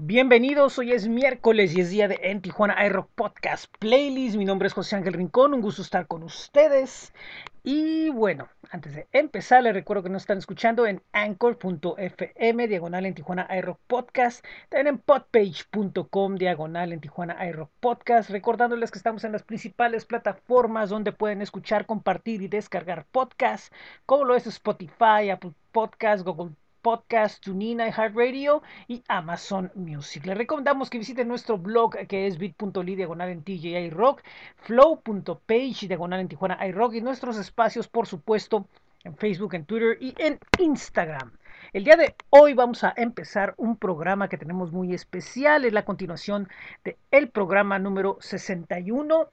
Bienvenidos, hoy es miércoles y es día de En Tijuana iRock Podcast Playlist. Mi nombre es José Ángel Rincón, un gusto estar con ustedes. Y bueno, antes de empezar, les recuerdo que nos están escuchando en anchor.fm, diagonal en Tijuana iRock Podcast, también en podpage.com, diagonal en Tijuana iRock Podcast, recordándoles que estamos en las principales plataformas donde pueden escuchar, compartir y descargar podcasts, como lo es Spotify, Apple Podcast, Google Podcast, TuneIn, iHeartRadio y Amazon Music. Les recomendamos que visiten nuestro blog que es bit.ly diagonal en TJI Rock, flow.page diagonal en Tijuana iRock y nuestros espacios, por supuesto, en Facebook, en Twitter y en Instagram. El día de hoy vamos a empezar un programa que tenemos muy especial, es la continuación del el programa número 61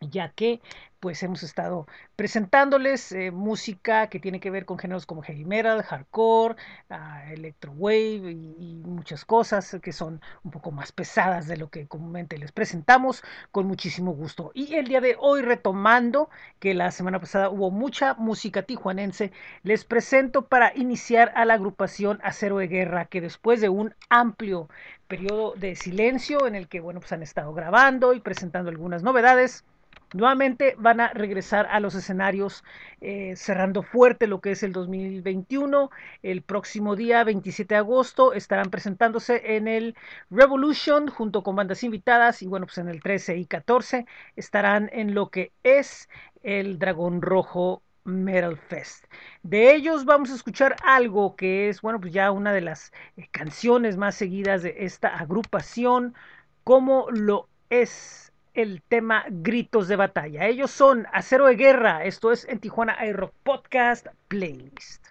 ya que pues hemos estado presentándoles eh, música que tiene que ver con géneros como heavy metal, hardcore, uh, electro wave y, muchas cosas que son un poco más pesadas de lo que comúnmente les presentamos con muchísimo gusto. Y el día de hoy retomando que la semana pasada hubo mucha música tijuanense, les presento para iniciar a la agrupación Acero de Guerra que después de un amplio periodo de silencio en el que bueno pues han estado grabando y presentando algunas novedades Nuevamente van a regresar a los escenarios eh, cerrando fuerte lo que es el 2021. El próximo día 27 de agosto estarán presentándose en el Revolution junto con bandas invitadas y bueno, pues en el 13 y 14 estarán en lo que es el Dragón Rojo Metal Fest. De ellos vamos a escuchar algo que es, bueno, pues ya una de las eh, canciones más seguidas de esta agrupación, como lo es el tema Gritos de Batalla. Ellos son Acero de Guerra, esto es en Tijuana Aero Podcast Playlist.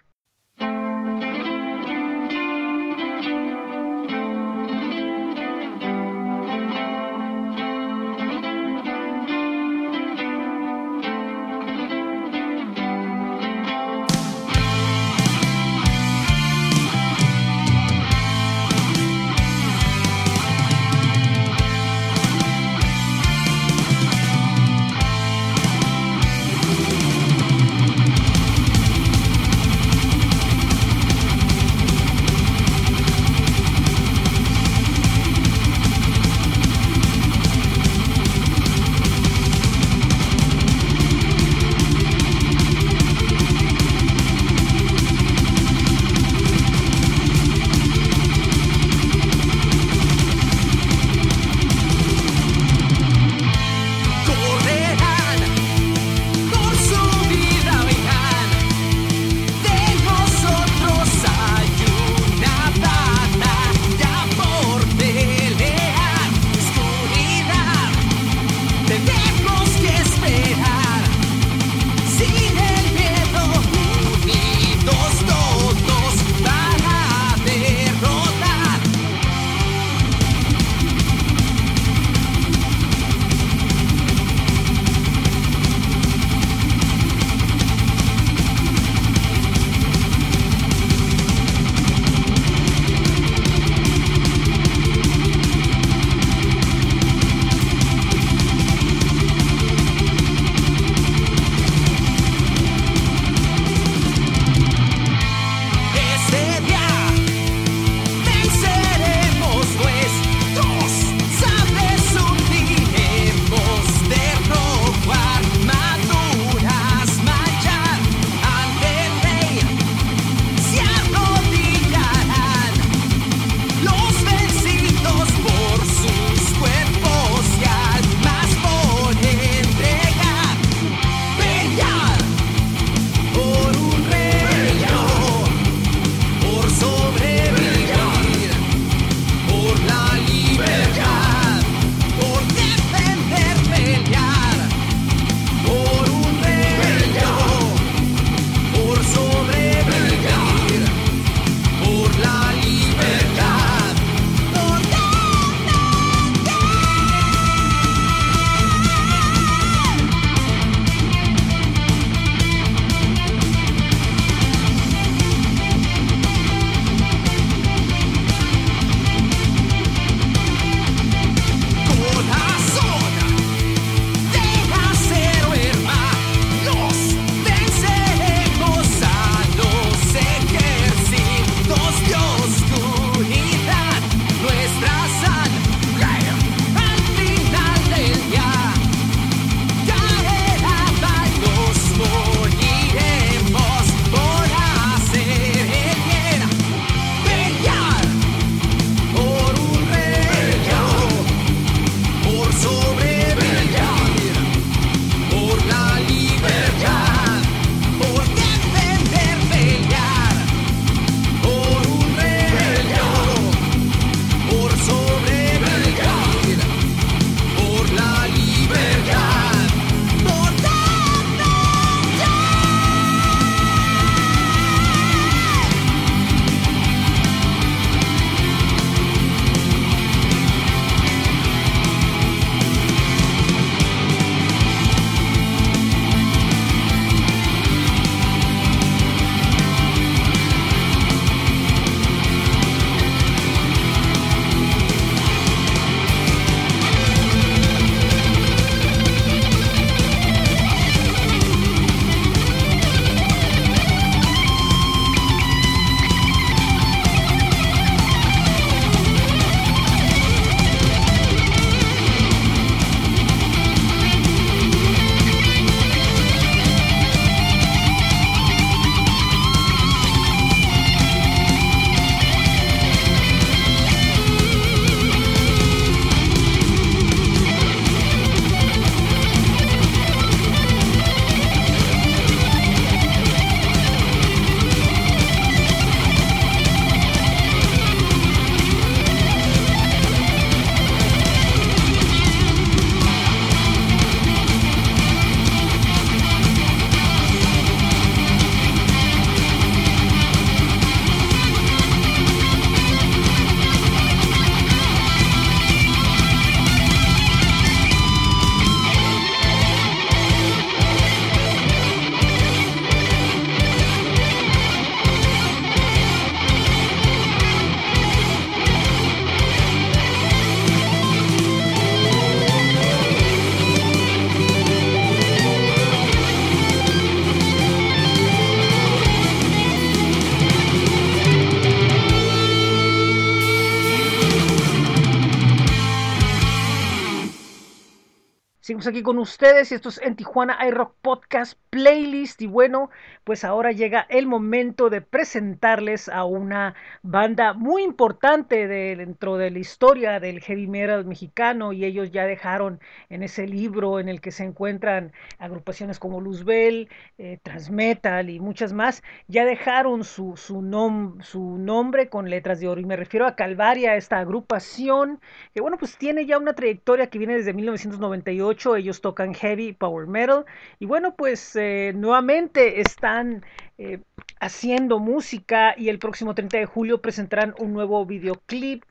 Aquí con ustedes y esto es en Tijuana iRock Podcast Playlist. Y bueno, pues ahora llega el momento de presentarles a una banda muy importante de, dentro de la historia del heavy metal mexicano. Y ellos ya dejaron en ese libro en el que se encuentran agrupaciones como Luzbel, eh, Transmetal y muchas más, ya dejaron su, su, nom su nombre con letras de oro. Y me refiero a Calvaria, esta agrupación que bueno, pues tiene ya una trayectoria que viene desde 1998 ellos tocan heavy power metal y bueno, pues eh, nuevamente están eh, haciendo música y el próximo 30 de julio presentarán un nuevo videoclip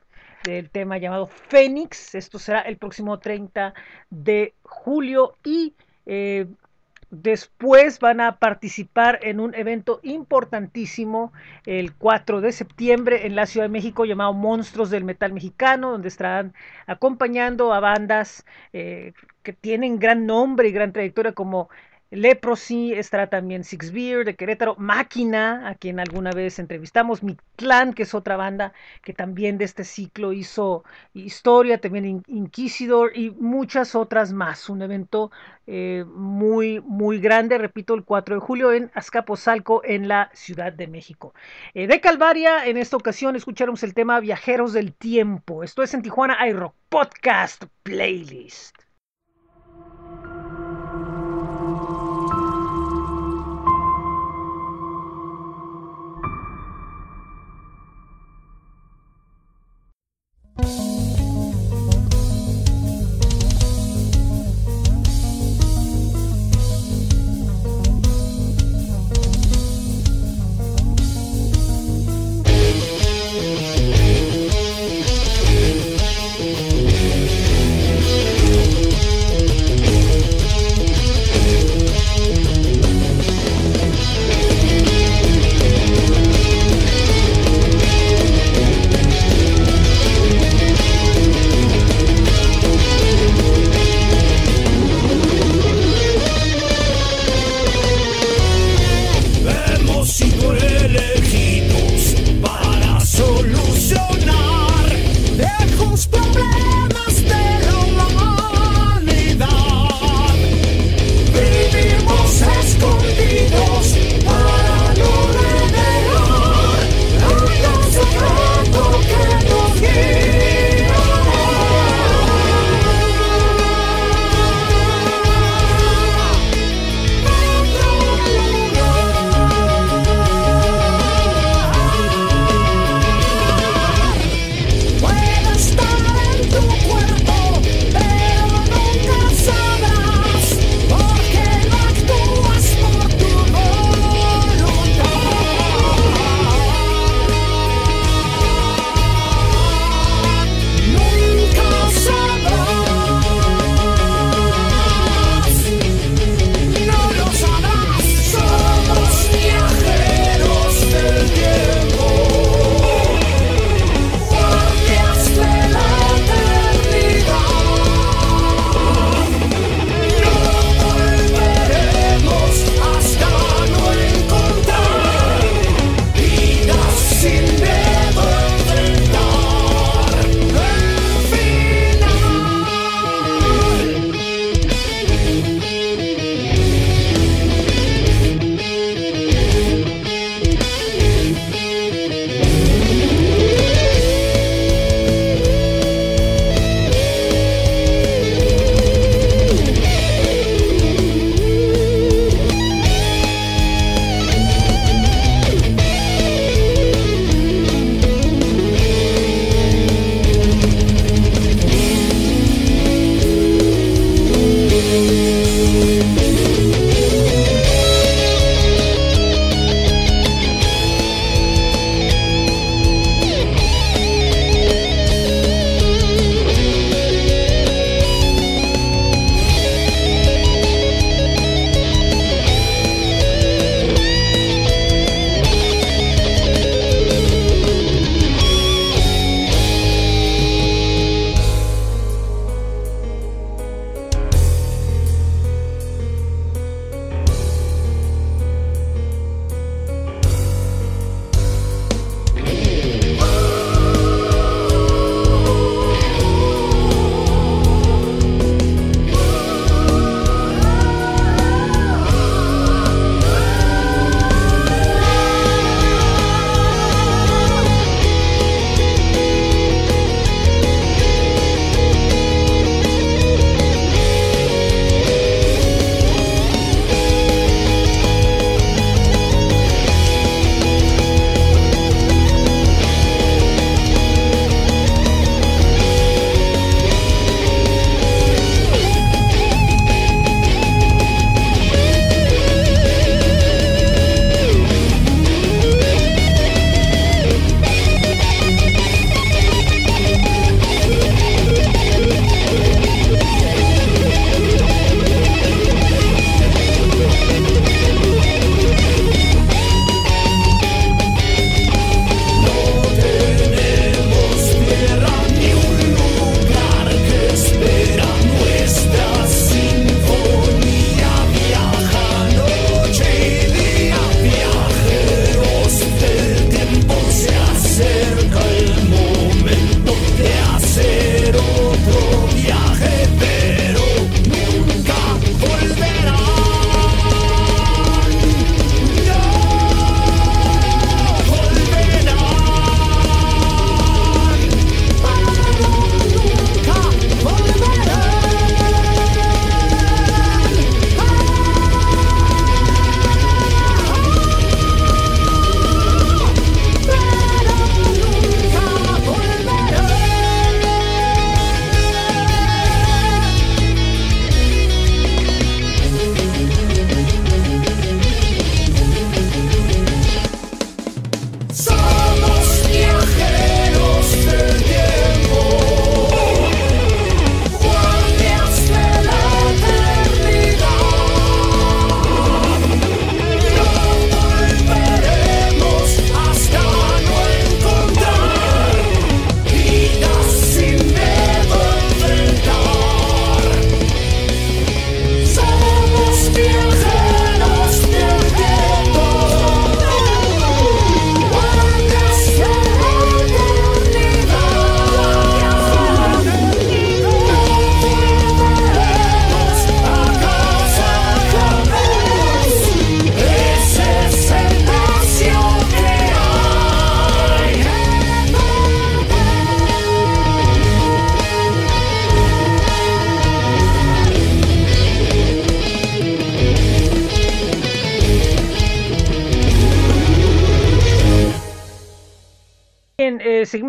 del tema llamado Fénix. Esto será el próximo 30 de julio y eh, Después van a participar en un evento importantísimo el 4 de septiembre en la Ciudad de México llamado Monstruos del Metal Mexicano, donde estarán acompañando a bandas eh, que tienen gran nombre y gran trayectoria como Leprosy, estará también Six Beer de Querétaro, Máquina, a quien alguna vez entrevistamos, Mi Clan, que es otra banda que también de este ciclo hizo historia, también Inquisidor y muchas otras más. Un evento eh, muy, muy grande, repito, el 4 de julio en Azcapotzalco, en la Ciudad de México. Eh, de Calvaria, en esta ocasión escuchamos el tema Viajeros del Tiempo. Esto es en Tijuana iRock Podcast Playlist.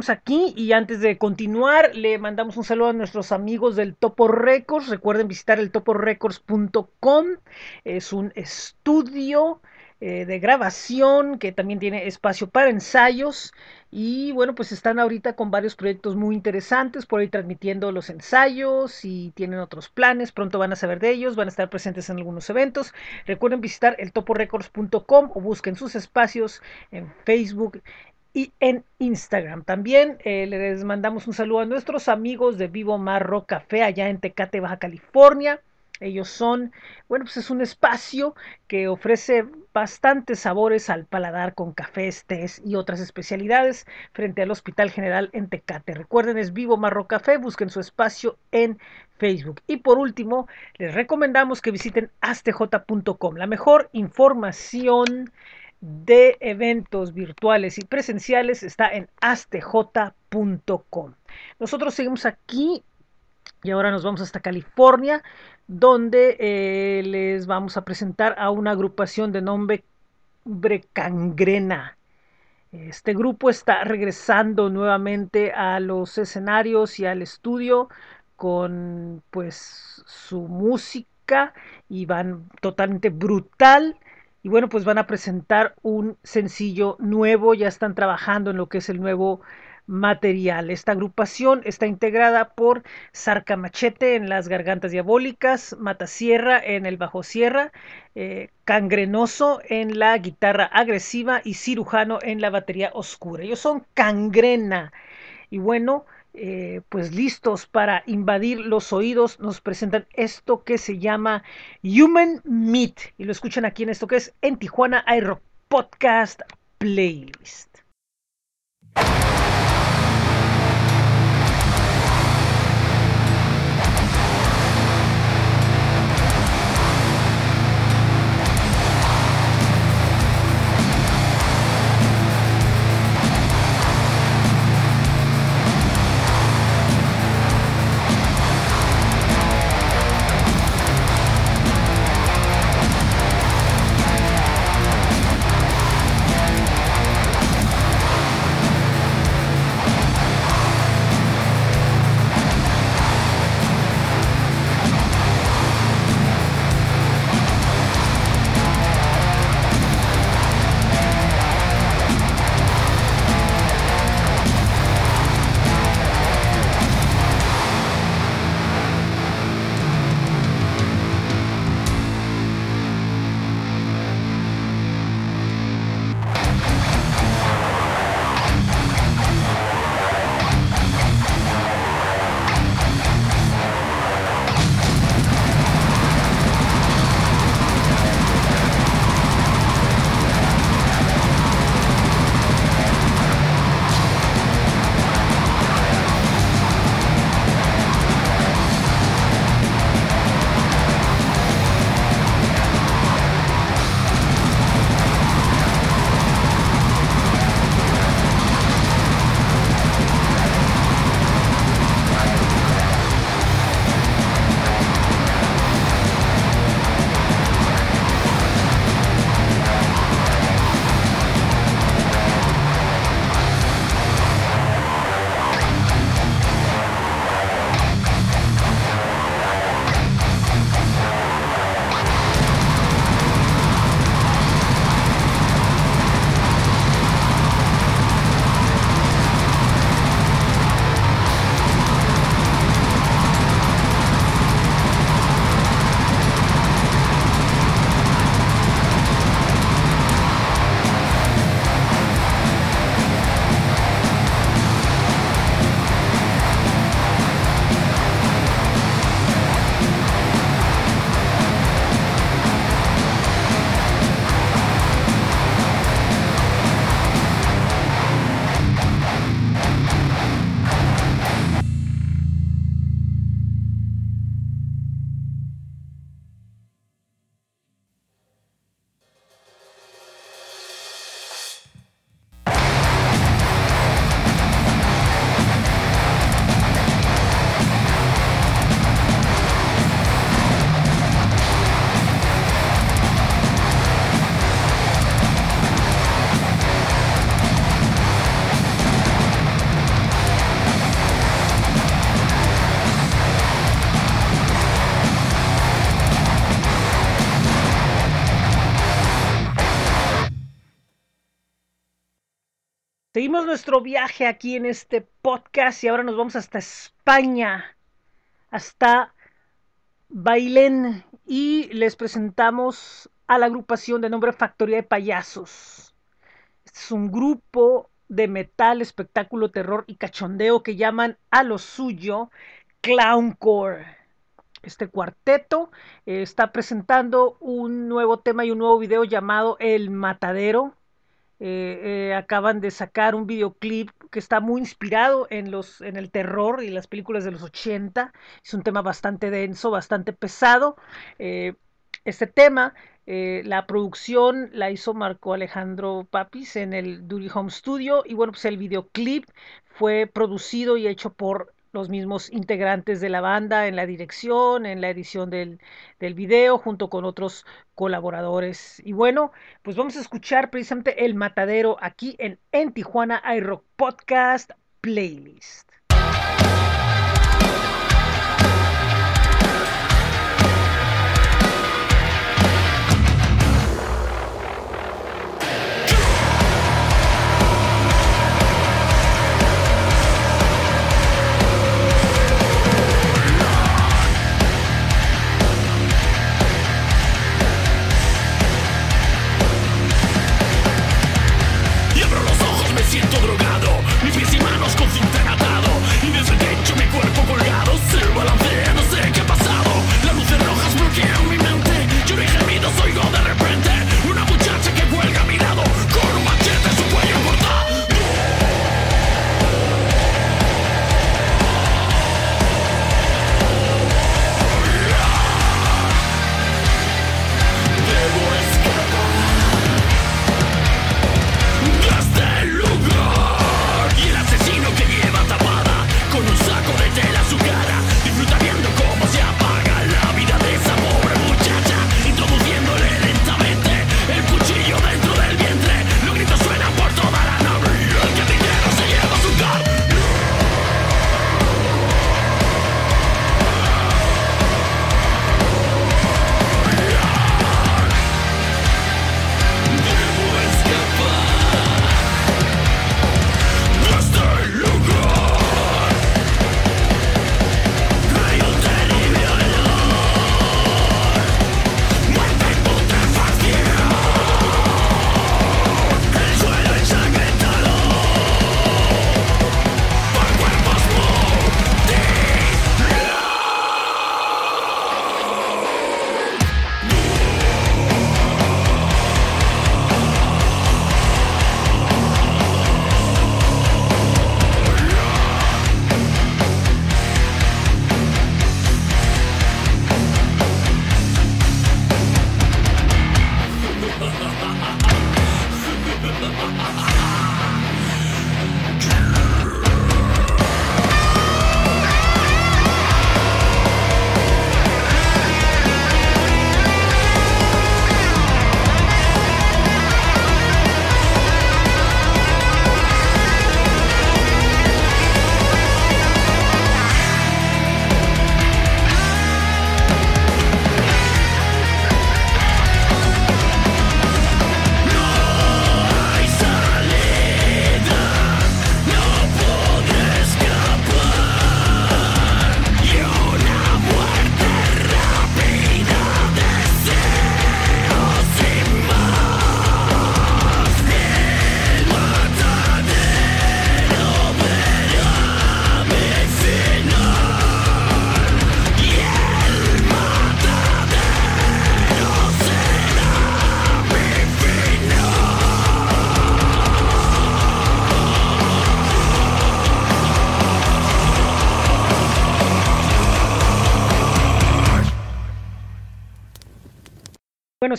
Aquí y antes de continuar le mandamos un saludo a nuestros amigos del Topo Records. Recuerden visitar el toporecords.com. Es un estudio eh, de grabación que también tiene espacio para ensayos y bueno pues están ahorita con varios proyectos muy interesantes por ahí transmitiendo los ensayos y tienen otros planes pronto van a saber de ellos van a estar presentes en algunos eventos recuerden visitar el toporecords.com o busquen sus espacios en Facebook y en Instagram. También eh, les mandamos un saludo a nuestros amigos de Vivo Marro Café allá en Tecate, Baja California. Ellos son, bueno, pues es un espacio que ofrece bastantes sabores al paladar con cafés, tés y otras especialidades frente al Hospital General en Tecate. Recuerden, es Vivo Marro Café, busquen su espacio en Facebook. Y por último, les recomendamos que visiten astj.com, la mejor información de eventos virtuales y presenciales está en astj.com. Nosotros seguimos aquí y ahora nos vamos hasta California donde eh, les vamos a presentar a una agrupación de nombre Cangrena. Este grupo está regresando nuevamente a los escenarios y al estudio con pues su música y van totalmente brutal y bueno pues van a presentar un sencillo nuevo ya están trabajando en lo que es el nuevo material. Esta agrupación está integrada por Sarca Machete en las gargantas diabólicas, Matasierra en el bajo sierra, eh, Cangrenoso en la guitarra agresiva y Cirujano en la batería oscura. Ellos son Cangrena. Y bueno, eh, pues listos para invadir los oídos, nos presentan esto que se llama Human Meat. Y lo escuchan aquí en esto que es en Tijuana Aero Podcast Playlist. Seguimos nuestro viaje aquí en este podcast y ahora nos vamos hasta España, hasta Bailén y les presentamos a la agrupación de nombre Factoría de Payasos. Este es un grupo de metal, espectáculo, terror y cachondeo que llaman a lo suyo Clowncore. Este cuarteto eh, está presentando un nuevo tema y un nuevo video llamado El Matadero eh, eh, acaban de sacar un videoclip que está muy inspirado en, los, en el terror y las películas de los 80. Es un tema bastante denso, bastante pesado. Eh, este tema, la producción la hizo Marco Alejandro Papis en el Duty Home Studio y bueno, pues el videoclip fue producido y hecho por los mismos integrantes de la banda en la dirección, en la edición del, del, video, junto con otros colaboradores. Y bueno, pues vamos a escuchar precisamente El Matadero aquí en En Tijuana iRock Podcast Playlist.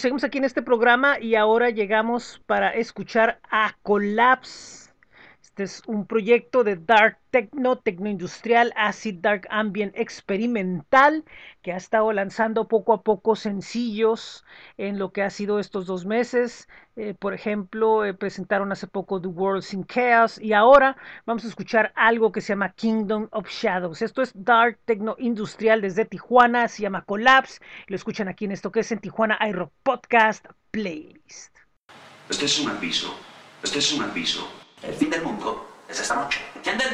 Seguimos aquí en este programa y ahora llegamos para escuchar a Collapse. Este es un proyecto de Dark Techno, Tecnoindustrial, Acid Dark Ambient Experimental, que ha estado lanzando poco a poco sencillos en lo que ha sido estos dos meses. Eh, por ejemplo, eh, presentaron hace poco The World's in Chaos y ahora vamos a escuchar algo que se llama Kingdom of Shadows. Esto es Dark Techno Industrial desde Tijuana, se llama Collapse. Lo escuchan aquí en esto que es en Tijuana iRock Podcast Playlist. Este es un aviso. Este es un aviso. El fin del mundo es esta noche, ¿entienden?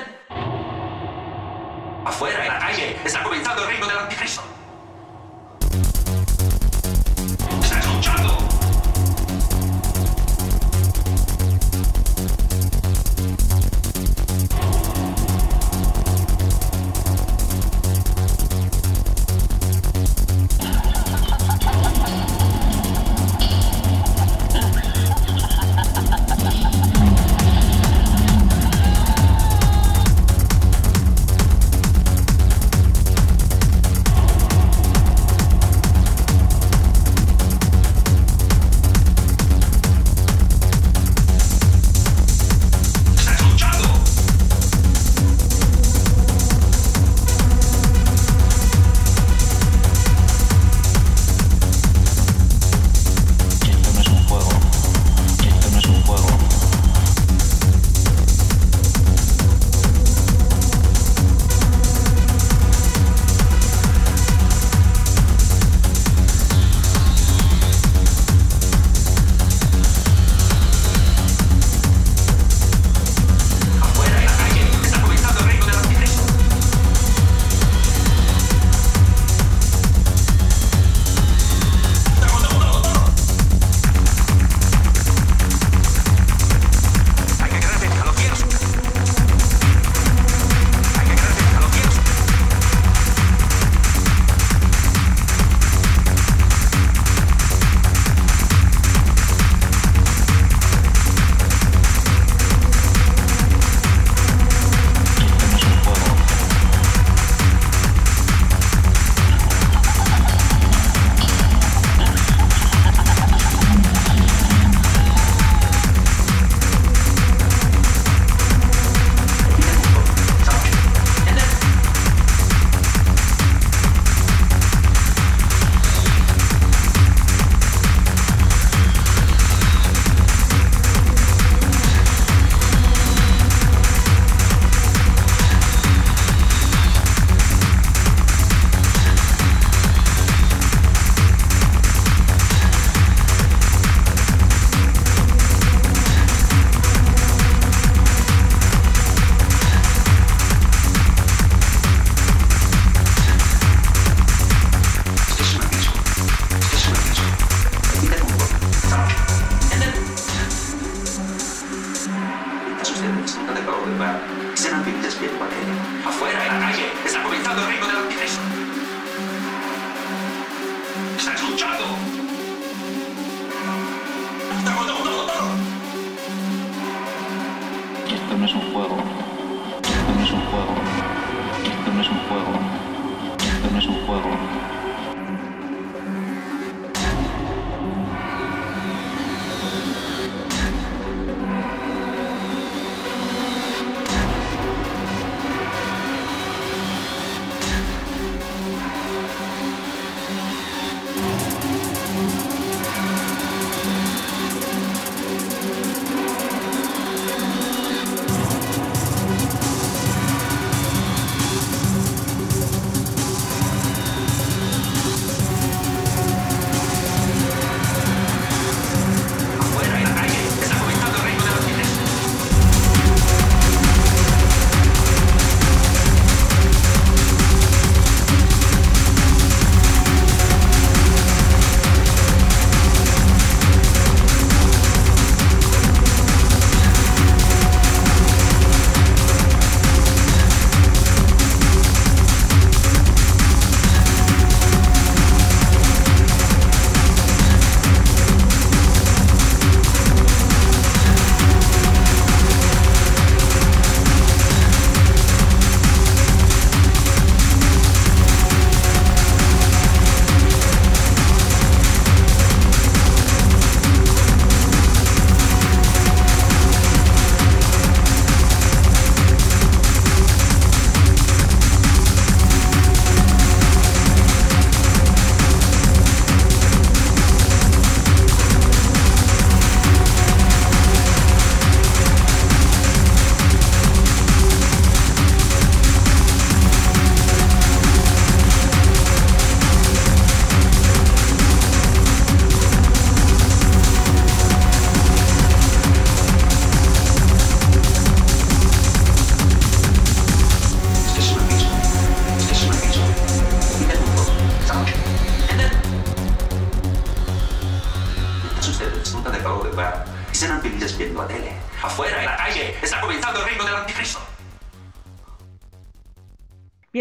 Afuera, en la calle, está comenzando el reino del anticristo.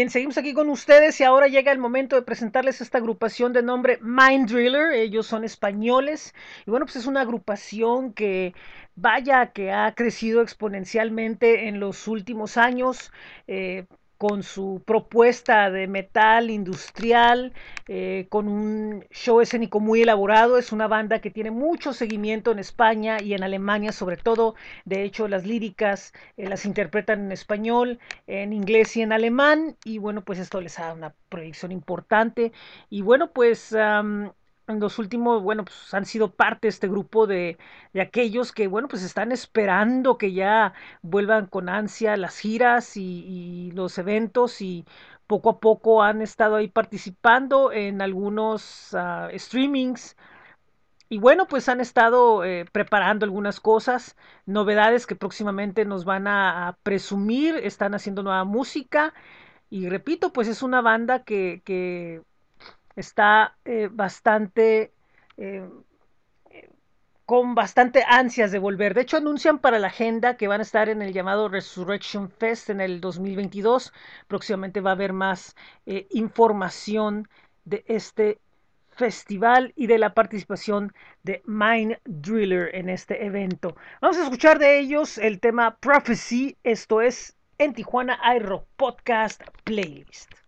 Seguimos aquí con ustedes y ahora llega el momento de presentarles esta agrupación de nombre Mind Driller. Ellos son españoles y bueno, pues es una agrupación que vaya que ha crecido exponencialmente en los últimos años. Eh, con su propuesta de metal industrial, eh, con un show escénico muy elaborado. Es una banda que tiene mucho seguimiento en España y en Alemania sobre todo. De hecho, las líricas eh, las interpretan en español, en inglés y en alemán. Y bueno, pues esto les da una proyección importante. Y bueno, pues en los últimos, bueno, pues han sido parte de este grupo de, de, aquellos que, bueno, pues están esperando que ya vuelvan con ansia las giras y, los eventos y poco a poco han estado ahí participando en algunos uh, streamings. Y bueno, pues han estado eh, preparando algunas cosas, novedades que próximamente nos van a, a, presumir, están haciendo nueva música. Y repito, pues es una banda que, que está eh, bastante eh, con bastante ansias de volver. De hecho, anuncian para la agenda que van a estar en el llamado Resurrection Fest en el 2022. Próximamente va a haber más eh, información de este festival y de la participación de Mind Driller en este evento. Vamos a escuchar de ellos el tema Prophecy. Esto es en Tijuana iRock Podcast Playlist.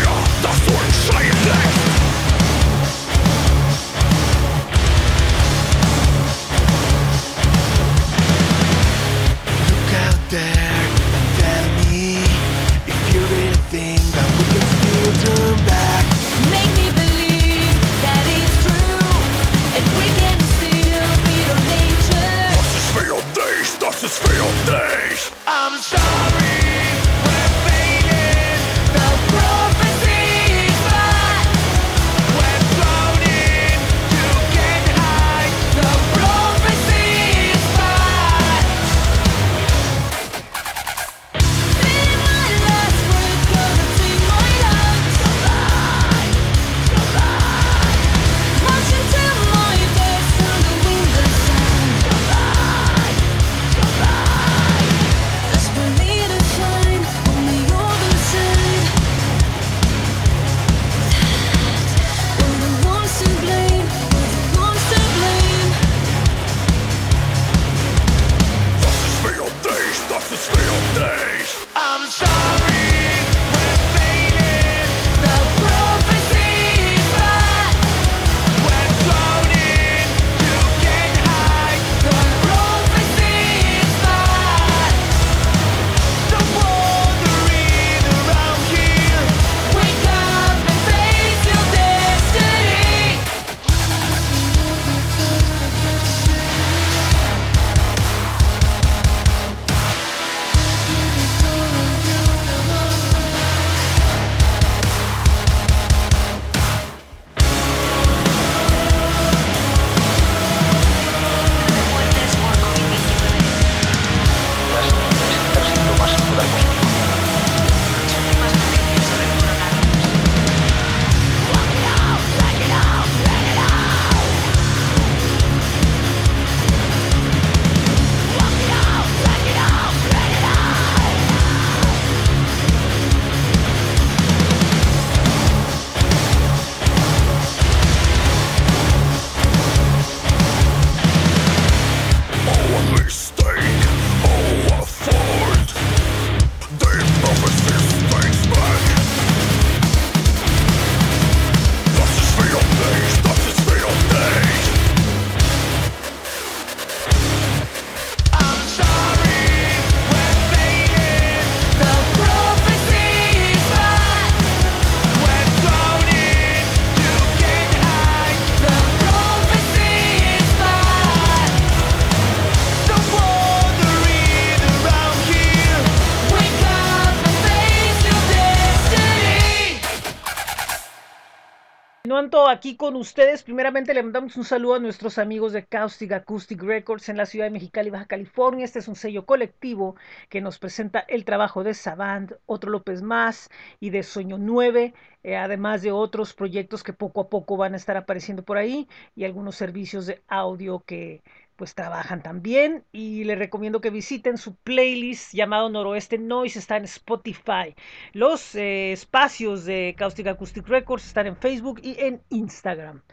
Feel things. I'm sorry. Aquí con ustedes, primeramente le mandamos un saludo a nuestros amigos de Caustic Acoustic Records en la ciudad de Mexicali, Baja California. Este es un sello colectivo que nos presenta el trabajo de Savant, Otro López Más y de Sueño 9, eh, además de otros proyectos que poco a poco van a estar apareciendo por ahí y algunos servicios de audio que pues trabajan también y les recomiendo que visiten su playlist llamado Noroeste Noise, está en Spotify. Los eh, espacios de Caustic Acoustic Records están en Facebook y en Instagram.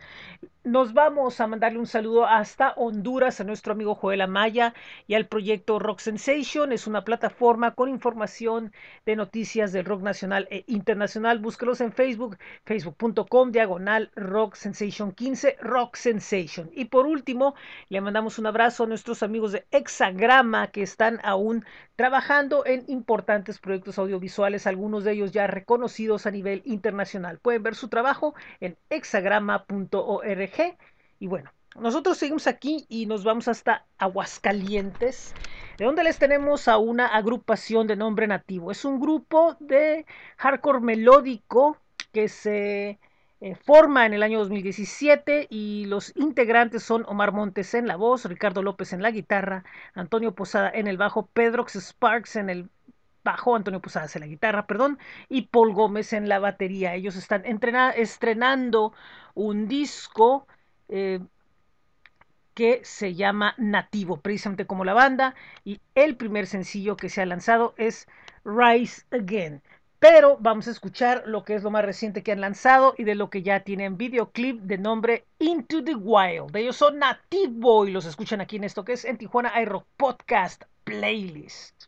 Nos vamos a mandarle un saludo hasta Honduras a nuestro amigo Joel Amaya y al proyecto Rock Sensation. Es una plataforma con información de noticias del rock nacional e internacional. Búsquelos en Facebook, facebook.com, diagonal Rock Sensation 15, Rock Sensation. Y por último, le mandamos un abrazo a nuestros amigos de Hexagrama que están aún trabajando en importantes proyectos audiovisuales, algunos de ellos ya reconocidos a nivel internacional. Pueden ver su trabajo en hexagrama.org y bueno, nosotros seguimos aquí y nos vamos hasta Aguascalientes, de donde les tenemos a una agrupación de nombre nativo. Es un grupo de hardcore melódico que se eh, forma en el año 2017 y los integrantes son Omar Montes en la voz, Ricardo López en la guitarra, Antonio Posada en el bajo, Pedrox Sparks en el bajo, Antonio Posadas en la guitarra, perdón, y Paul Gómez en la batería. Ellos están estrenando un disco eh, que se llama Nativo, precisamente como la banda, y el primer sencillo que se ha lanzado es Rise Again. Pero vamos a escuchar lo que es lo más reciente que han lanzado y de lo que ya tienen videoclip de nombre Into the Wild. Ellos son Nativo y los escuchan aquí en esto que es en Tijuana iRock Podcast Playlist.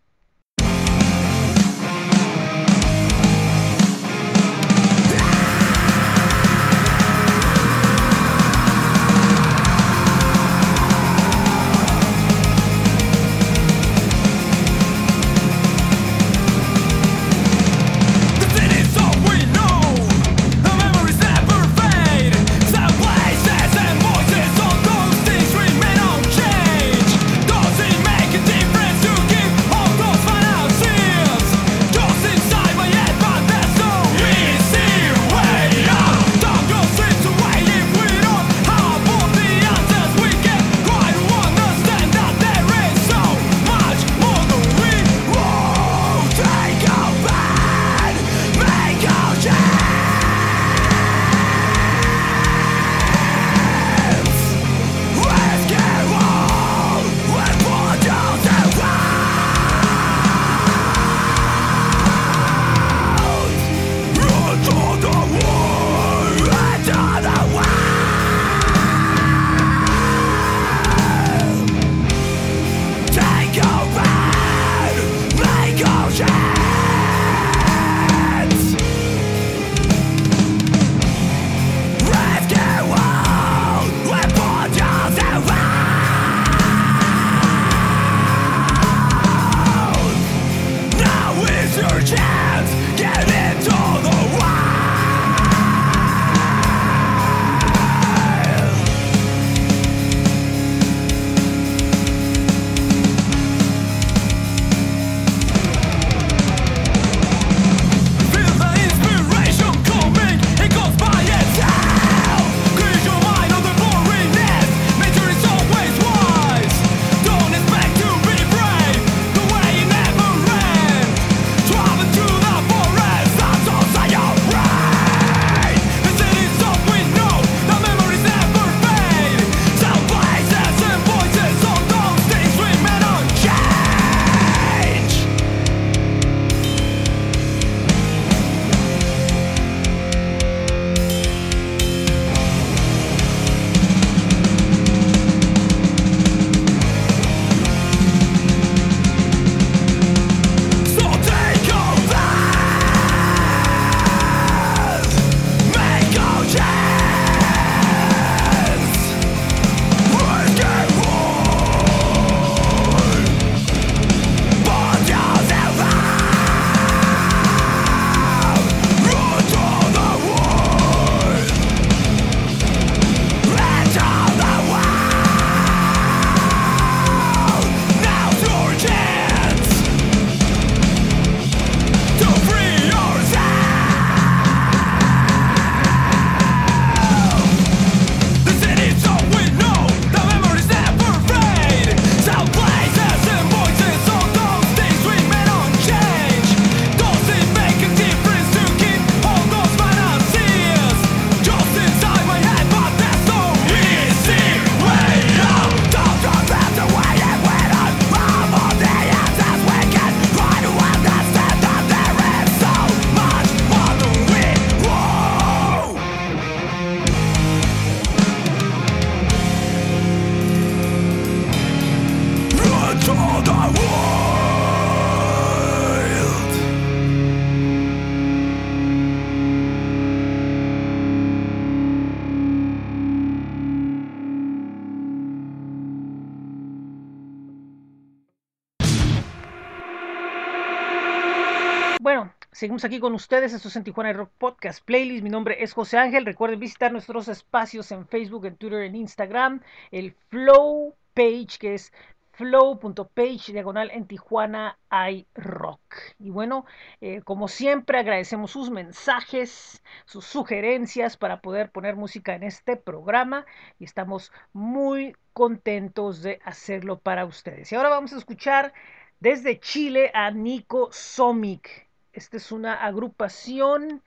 Seguimos aquí con ustedes. Esto es en Tijuana Rock Podcast Playlist. Mi nombre es José Ángel. Recuerden visitar nuestros espacios en Facebook, en Twitter, en Instagram. El Flow Page, que es flow.page diagonal en Tijuana hay rock. Y bueno, eh, como siempre agradecemos sus mensajes, sus sugerencias para poder poner música en este programa y estamos muy contentos de hacerlo para ustedes. Y ahora vamos a escuchar desde Chile a Nico Somic. Esta es una agrupación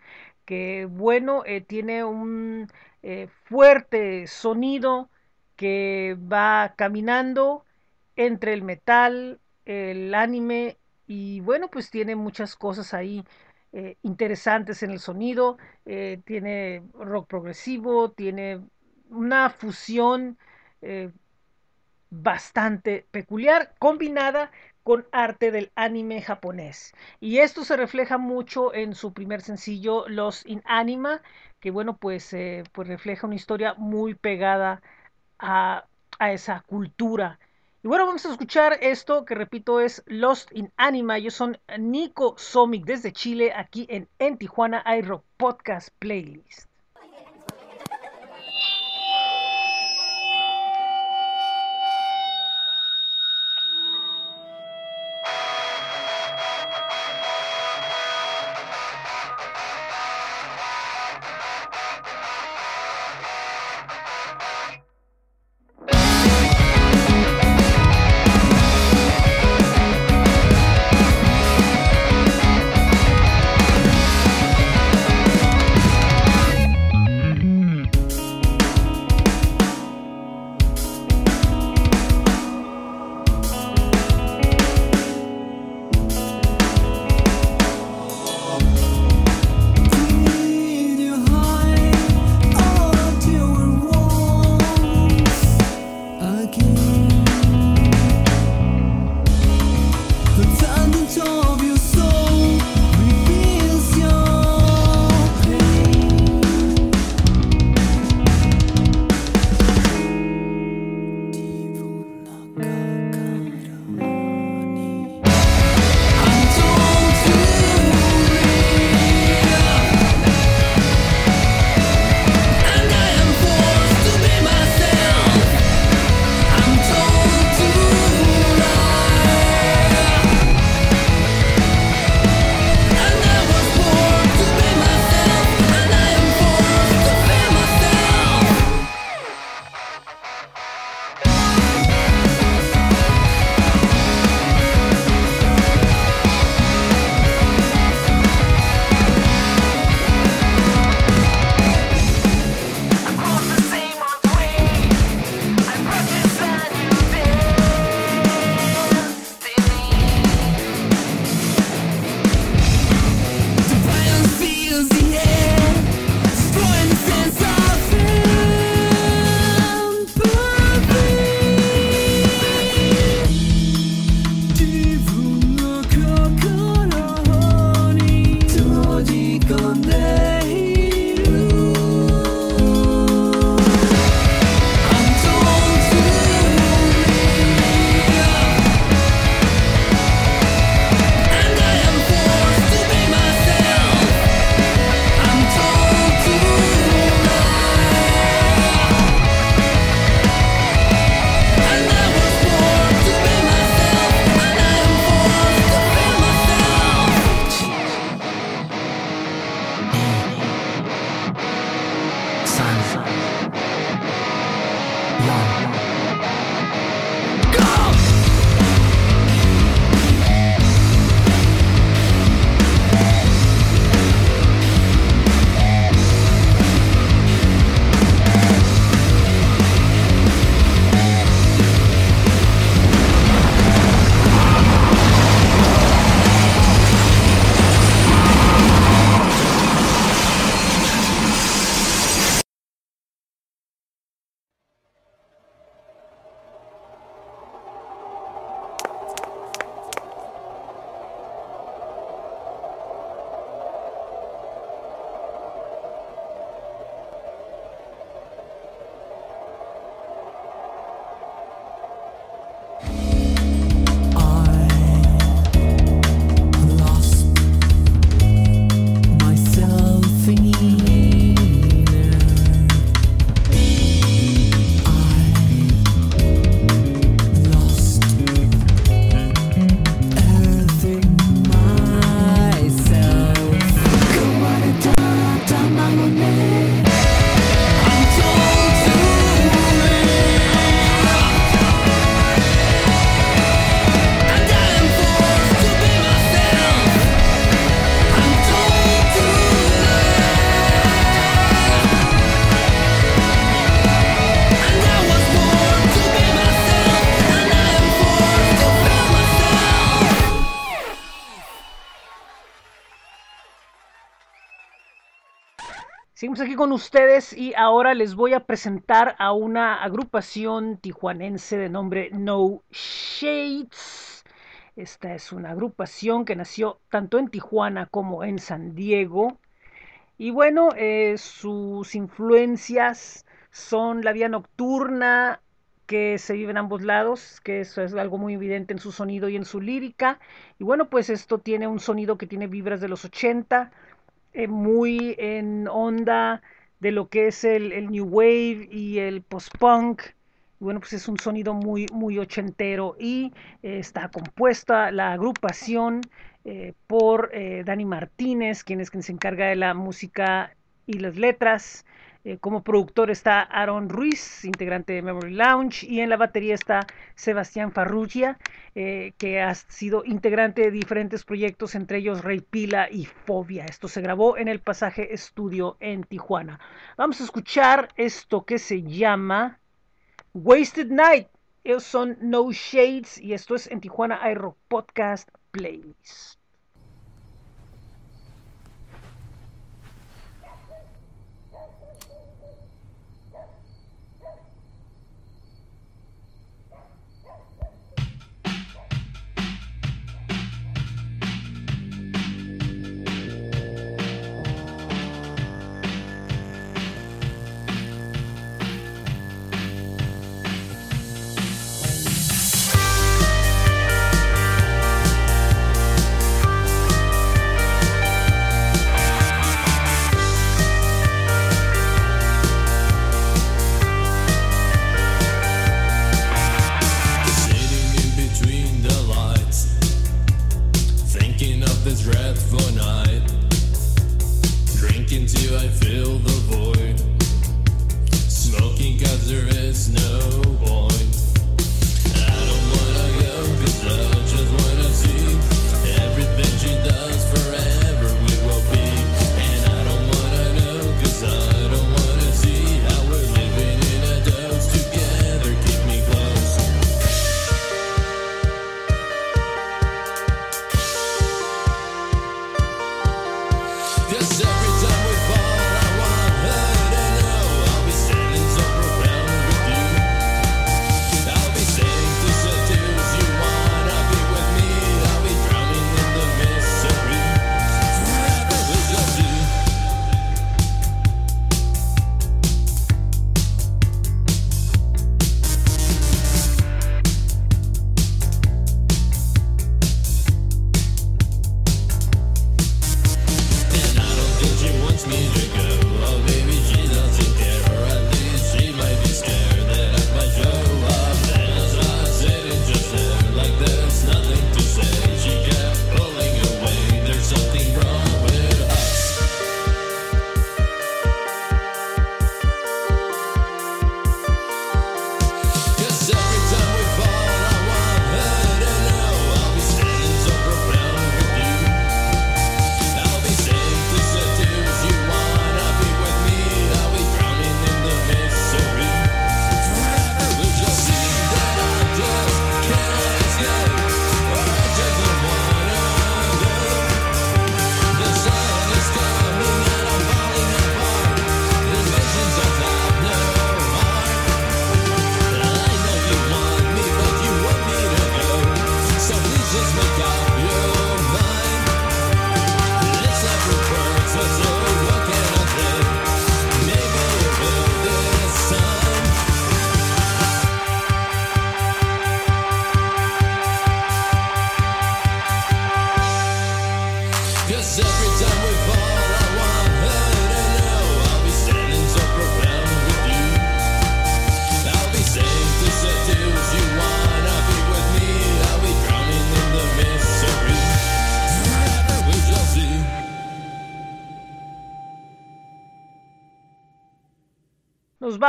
que, bueno, eh, tiene un eh, fuerte sonido que va caminando entre el metal, el anime y bueno, pues tiene muchas cosas ahí eh, interesantes en el sonido, tiene rock progresivo, tiene una fusión bastante peculiar combinada con arte del anime japonés. Y esto se refleja mucho en su primer sencillo, Los in Anima, que bueno, pues, pues refleja una historia muy pegada a, a esa cultura y bueno, vamos a escuchar esto que repito es Lost in Anima. Ellos son Nico Somic desde Chile, aquí en, en Tijuana iRock Podcast Playlist. Con ustedes y ahora les voy a presentar a una agrupación tijuanense de nombre No Shades. Esta es una agrupación que nació tanto en Tijuana como en San Diego. Y bueno, eh, sus influencias son la vida nocturna que se vive en ambos lados, que eso es algo muy evidente en su sonido y en su lírica. Y bueno, pues esto tiene un sonido que tiene vibras de los 80, eh, muy en onda de lo que es el, el New Wave y el post-punk. Bueno, pues es un sonido muy, muy ochentero y eh, está compuesta la agrupación eh, por Dani Martínez, quien es quien se encarga de la música y las letras. Eh, como productor está Aaron Ruiz, integrante de Memory Lounge, y en la batería está Sebastián Farrugia, eh, que ha sido integrante de diferentes proyectos, entre ellos Rey Pila y Fobia. Esto se grabó en el Pasaje Estudio en Tijuana. Vamos a escuchar esto que se llama Wasted Night. Ellos son No Shades y esto es en Tijuana iRock Podcast Playlist. Till I fill the void, smoking cause there is no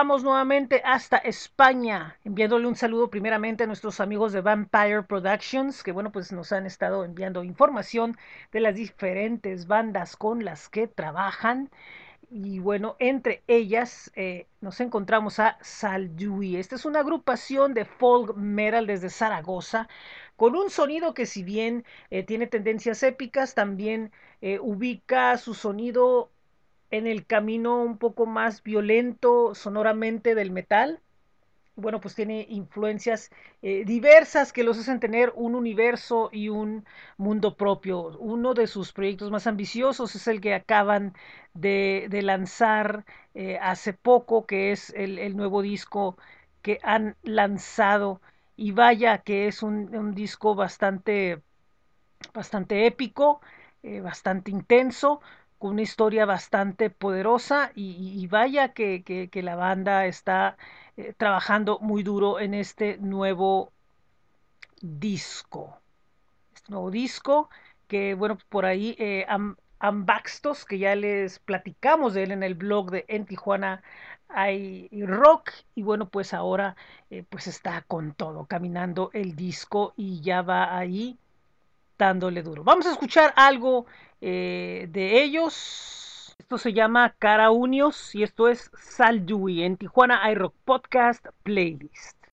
vamos nuevamente hasta España, enviándole un saludo primeramente a nuestros amigos de Vampire Productions, que bueno, pues nos han estado enviando información de las diferentes bandas con las que trabajan. Y bueno, entre ellas eh, nos encontramos a Saldui. Esta es una agrupación de folk metal desde Zaragoza, con un sonido que si bien eh, tiene tendencias épicas, también eh, ubica su sonido en el camino un poco más violento sonoramente del metal. Bueno, pues tiene influencias eh, diversas que los hacen tener un universo y un mundo propio. Uno de sus proyectos más ambiciosos es el que acaban de, lanzar eh, hace poco, que es el, nuevo disco que han lanzado. Y vaya que es un, disco bastante, bastante épico, eh, bastante intenso, una historia bastante poderosa. Y, vaya que, que, la banda está eh, trabajando muy duro en este nuevo disco. Este nuevo disco que, bueno, por ahí eh, Ambaxtos, que ya les platicamos de él en el blog de En Tijuana hay rock y bueno pues ahora eh, pues está con todo caminando el disco y ya va ahí dándole duro. Vamos a escuchar algo eh, de ellos. Esto se llama Cara Unios y esto es Sal Dewey en Tijuana iRock Podcast Playlist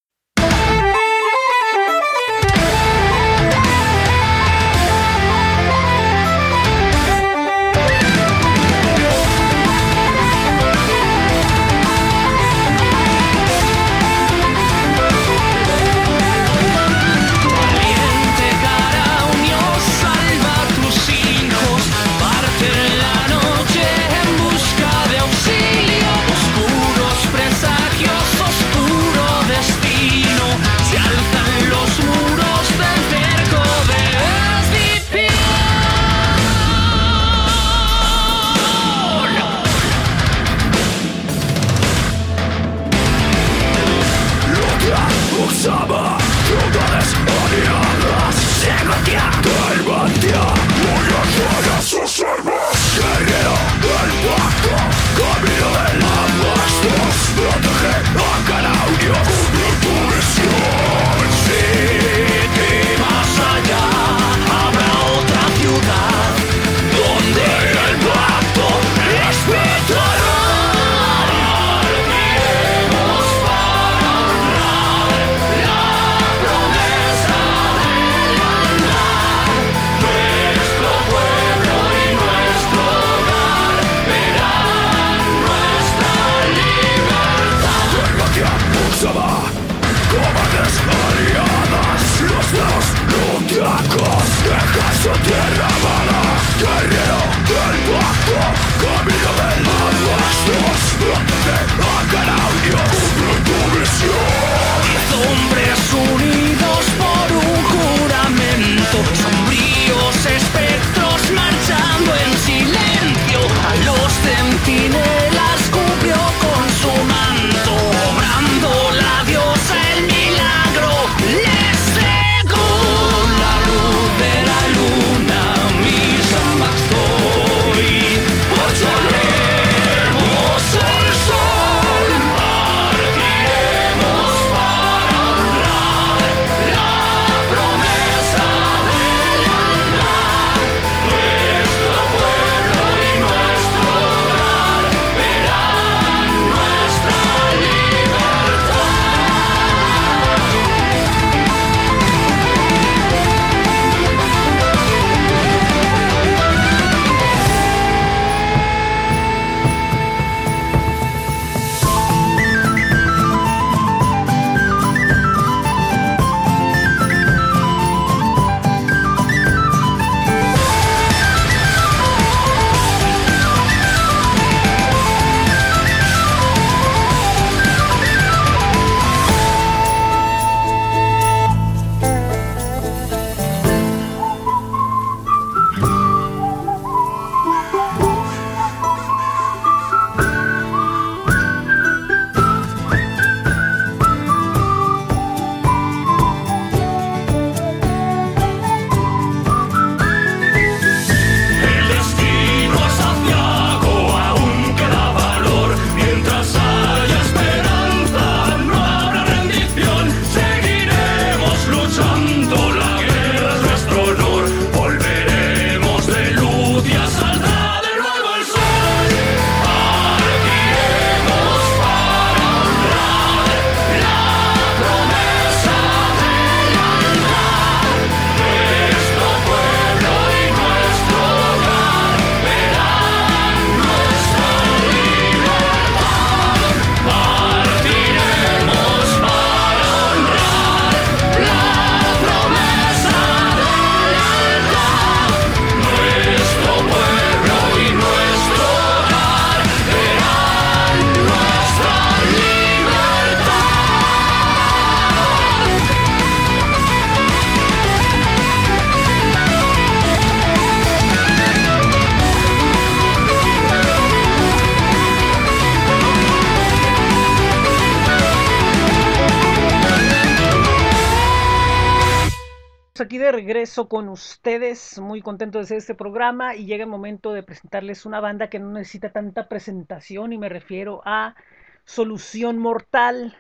regreso con ustedes, muy contento de hacer este programa y llega el momento de presentarles una banda que no necesita tanta presentación y me refiero a Solución Mortal,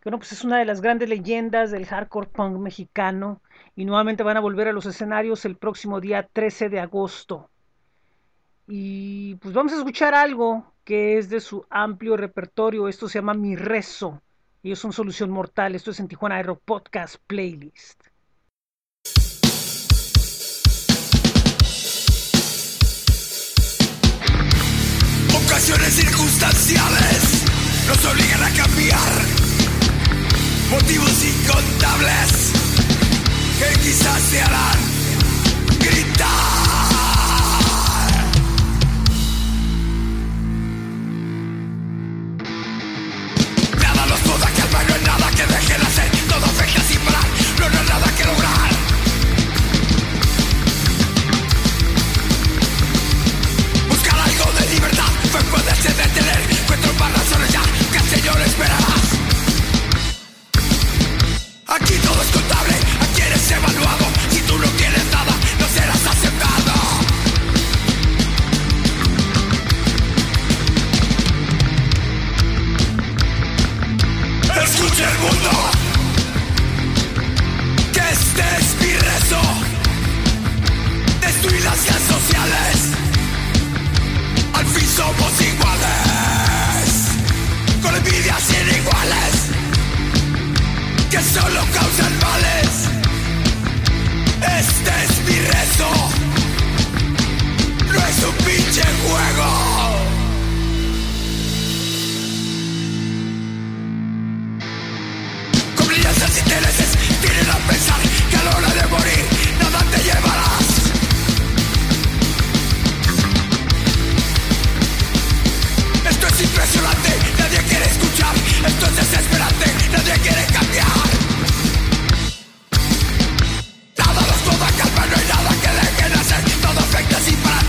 que bueno, pues es una de las grandes leyendas del hardcore punk mexicano y nuevamente van a volver a los escenarios el próximo día 13 de agosto. Y pues vamos a escuchar algo que es de su amplio repertorio, esto se llama Mi Rezo. Ellos son Solución Mortal, esto es en Tijuana Aero Podcast Playlist. Ocasiones circunstanciales nos obligan a cambiar. Motivos incontables que quizás te harán gritar. Solo causan males. Este es mi rezo, no es un pinche juego. Esto es desesperante, nadie quiere cambiar. Nada nos toda calma, no hay nada que dejen hacer. Todo afecta sin parar,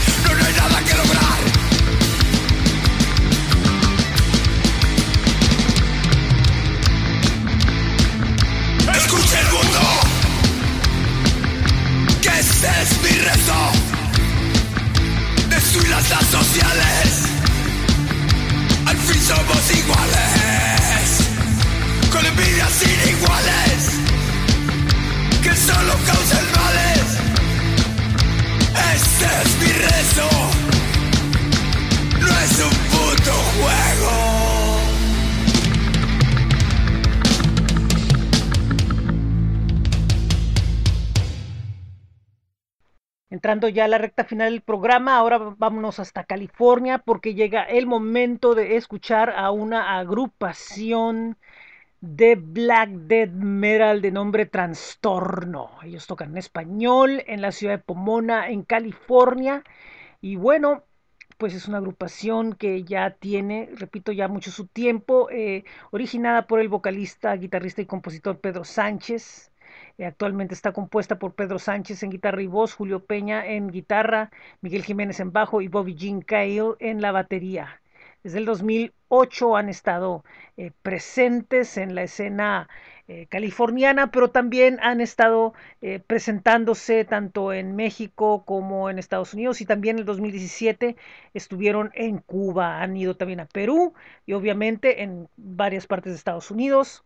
Entrando ya a la recta final del programa, ahora vámonos hasta California porque llega el momento de escuchar a una agrupación de Black Death Metal de nombre Trastorno. Ellos tocan en español en la ciudad de Pomona, en California. Y bueno, pues es una agrupación que ya tiene, repito, ya mucho su tiempo, eh, originada por el vocalista, guitarrista y compositor Pedro Sánchez. Eh, actualmente está compuesta por Pedro Sánchez en guitarra y voz, Julio Peña en guitarra, Miguel Jiménez en bajo y Bobby Jean Kyle en la batería. Desde el 2008 han estado eh, presentes en la escena eh, californiana, pero también han estado presentándose tanto en México como en Estados Unidos y también en el 2017 estuvieron en Cuba, han ido también a Perú y obviamente en varias partes de Estados Unidos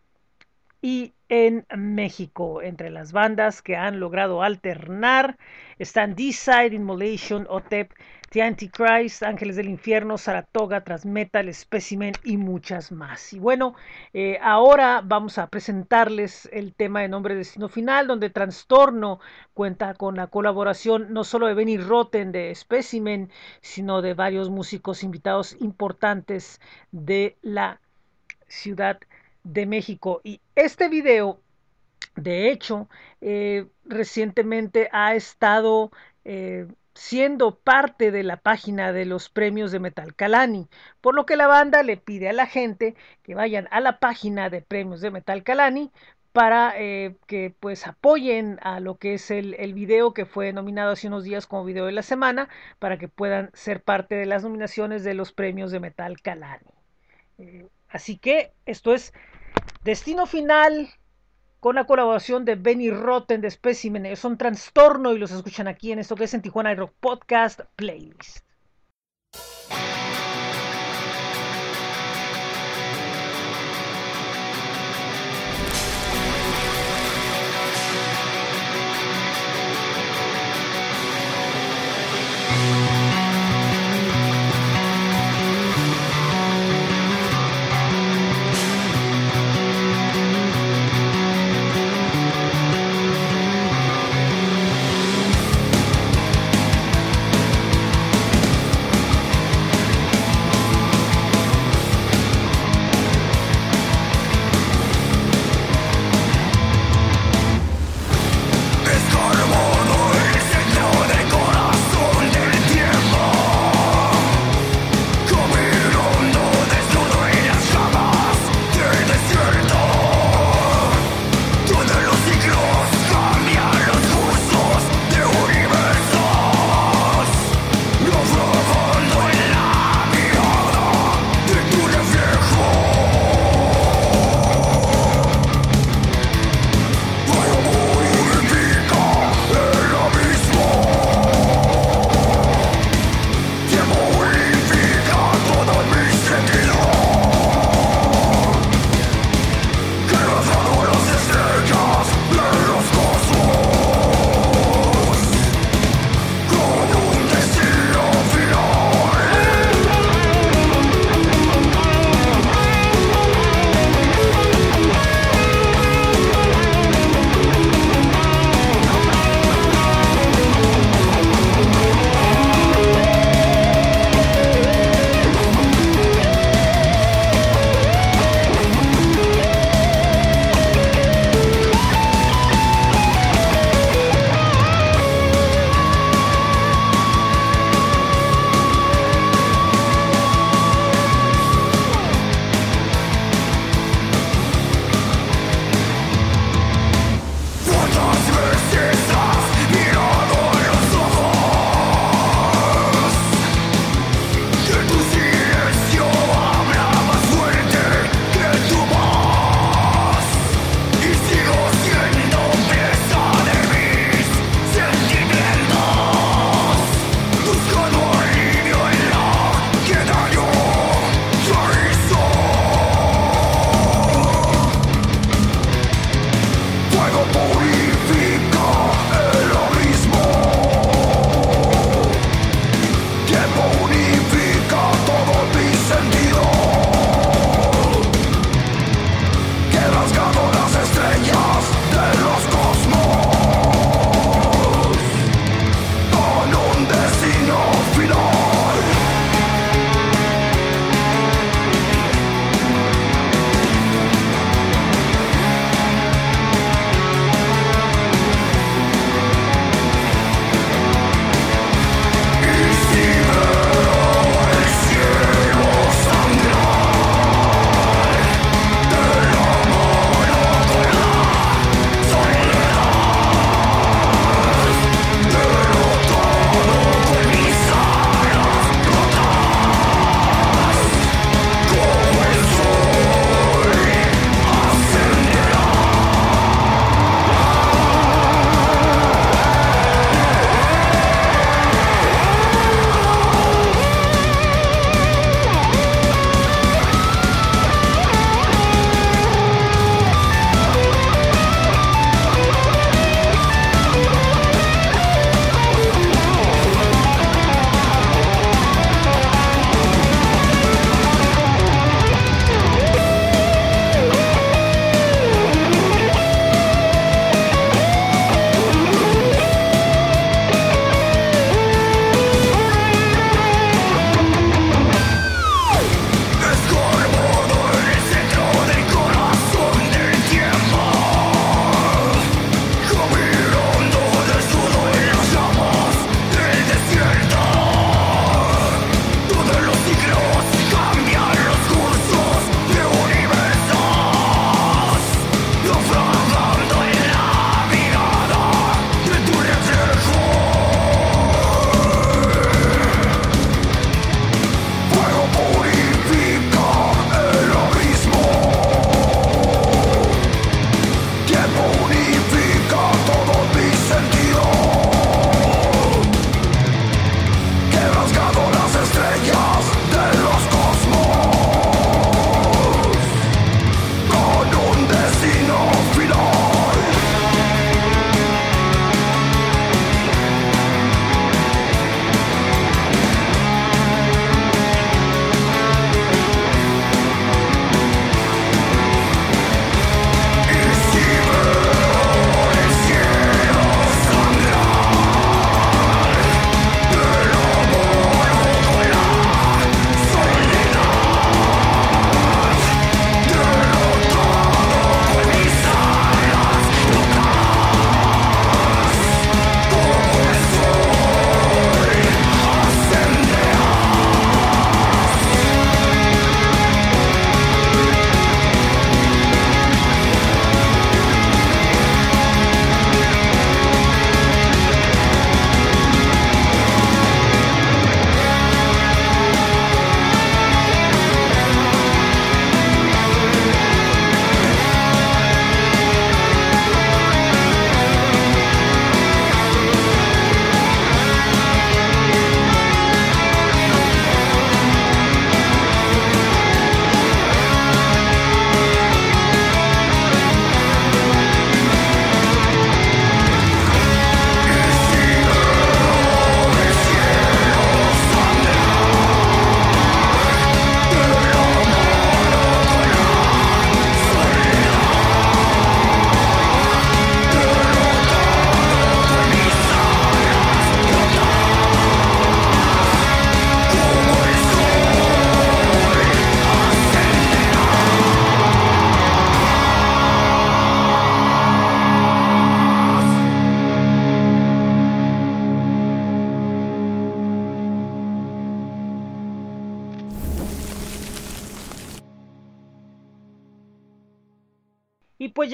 y en México. Entre las bandas que han logrado alternar están D-Side, Immolation, OTEP, The Antichrist, Ángeles del Infierno, Saratoga, Transmetal, Specimen y muchas más. Y bueno, eh, ahora vamos a presentarles el tema de Nombre Destino Final, donde Trastorno cuenta con la colaboración no solo de Benny Rotten de Specimen, sino de varios músicos invitados importantes de la ciudad de México. Y este video, de hecho, eh, recientemente ha estado eh, siendo parte de la página de los premios de Metal Calani, por lo que la banda le pide a la gente que vayan a la página de premios de Metal Calani para eh, que pues apoyen a lo que es el, el, video que fue nominado hace unos días como video de la semana para que puedan ser parte de las nominaciones de los premios de Metal Calani. Así que esto es Destino Final con la colaboración de Benny Rotten de Specimen. Son Trastorno y los escuchan aquí en esto que es en Tijuana Rock Podcast Playlist.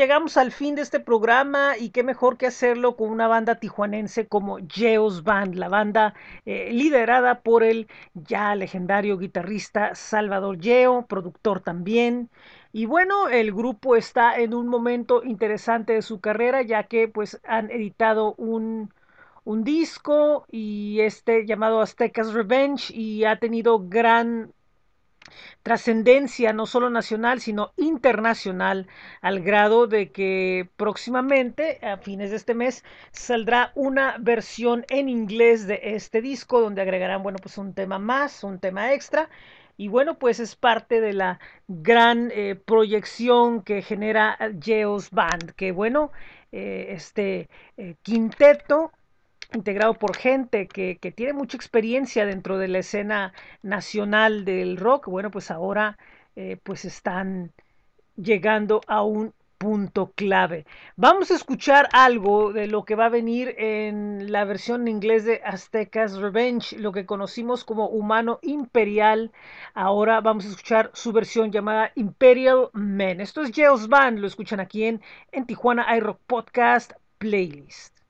Llegamos al fin de este programa y qué mejor que hacerlo con una banda tijuanense como Geos Band, la banda eh, liderada por el ya legendario guitarrista Salvador Geo, productor también. Y bueno, el grupo está en un momento interesante de su carrera ya que pues han editado un, un disco y este llamado Aztecas Revenge y ha tenido gran trascendencia no solo nacional, sino internacional, al grado de que próximamente, a fines de este mes, saldrá una versión en inglés de este disco, donde agregarán, bueno, pues un tema más, un tema extra. Y bueno, pues es parte de la gran eh, proyección que genera Geos Band, que bueno, eh, este eh, quinteto integrado por gente que, tiene mucha experiencia dentro de la escena nacional del rock, bueno, pues ahora eh, pues están llegando a un punto clave. Vamos a escuchar algo de lo que va a venir en la versión en inglés de Aztecas Revenge, lo que conocimos como Humano Imperial. Ahora vamos a escuchar su versión llamada Imperial Men. Esto es Geos Band, lo escuchan aquí en, en Tijuana iRock Podcast Playlist.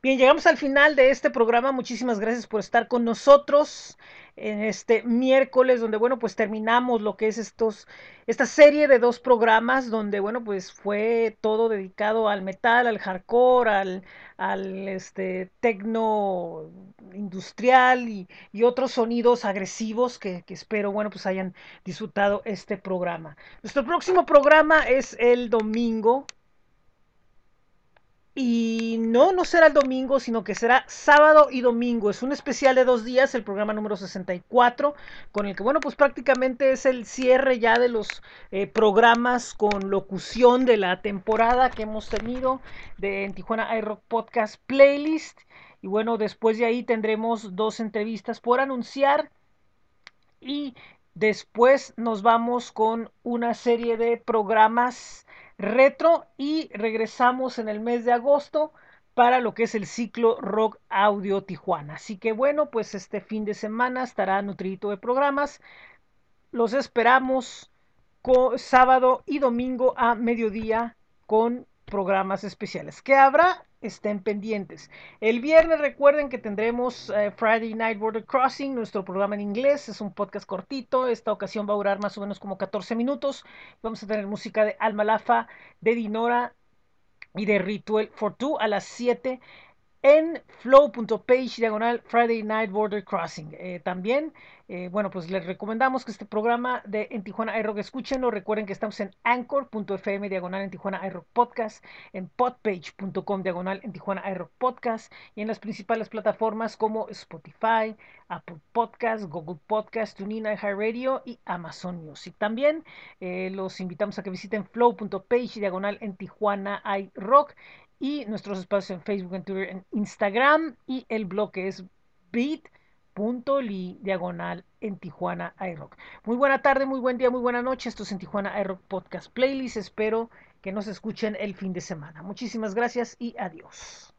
Bien, llegamos al final de este programa. Muchísimas gracias por estar con nosotros en este miércoles, donde, bueno, pues terminamos lo que es estos, esta serie de dos programas, donde, bueno, pues fue todo dedicado al metal, al hardcore, al, al este, tecno industrial y, y otros sonidos agresivos que, que espero, bueno, pues hayan disfrutado este programa. Nuestro próximo programa es el domingo. Y no, no será el domingo, sino que será sábado y domingo. Es un especial de dos días, el programa número 64, con el que, bueno, pues prácticamente es el cierre ya de los eh, programas con locución de la temporada que hemos tenido de en Tijuana iRock Podcast Playlist. Y bueno, después de ahí tendremos dos entrevistas por anunciar. Y después nos vamos con una serie de programas retro y regresamos en el mes de agosto para lo que es el ciclo Rock Audio Tijuana. Así que bueno, pues este fin de semana estará nutrido de programas. Los esperamos sábado y domingo a mediodía con programas especiales. ¿Qué habrá? Estén pendientes. El viernes recuerden que tendremos eh, Friday Night Border Crossing, nuestro programa en inglés. Es un podcast cortito. Esta ocasión va a durar más o menos como 14 minutos. Vamos a tener música de Alma Lafa, de Dinora y de Ritual for Two a las 7 en flow.page diagonal Friday Night Border Crossing. Eh, también, eh, bueno, pues les recomendamos que este programa de En Tijuana iRock escúchenlo. Recuerden que estamos en anchor.fm diagonal en Tijuana iRock Podcast, en podpage.com diagonal en Tijuana iRock Podcast y en las principales plataformas como Spotify, Apple Podcast, Google Podcast, TuneIn, iHeartRadio y Amazon Music. También eh, los invitamos a que visiten flow.page diagonal en Tijuana iRock y nuestros espacios en Facebook, en Twitter, en Instagram y el blog que es bit.ly diagonal en Tijuana iRock. Muy buena tarde, muy buen día, muy buena noche. Esto es en Tijuana iRock Podcast Playlist. Espero que nos escuchen el fin de semana. Muchísimas gracias y adiós.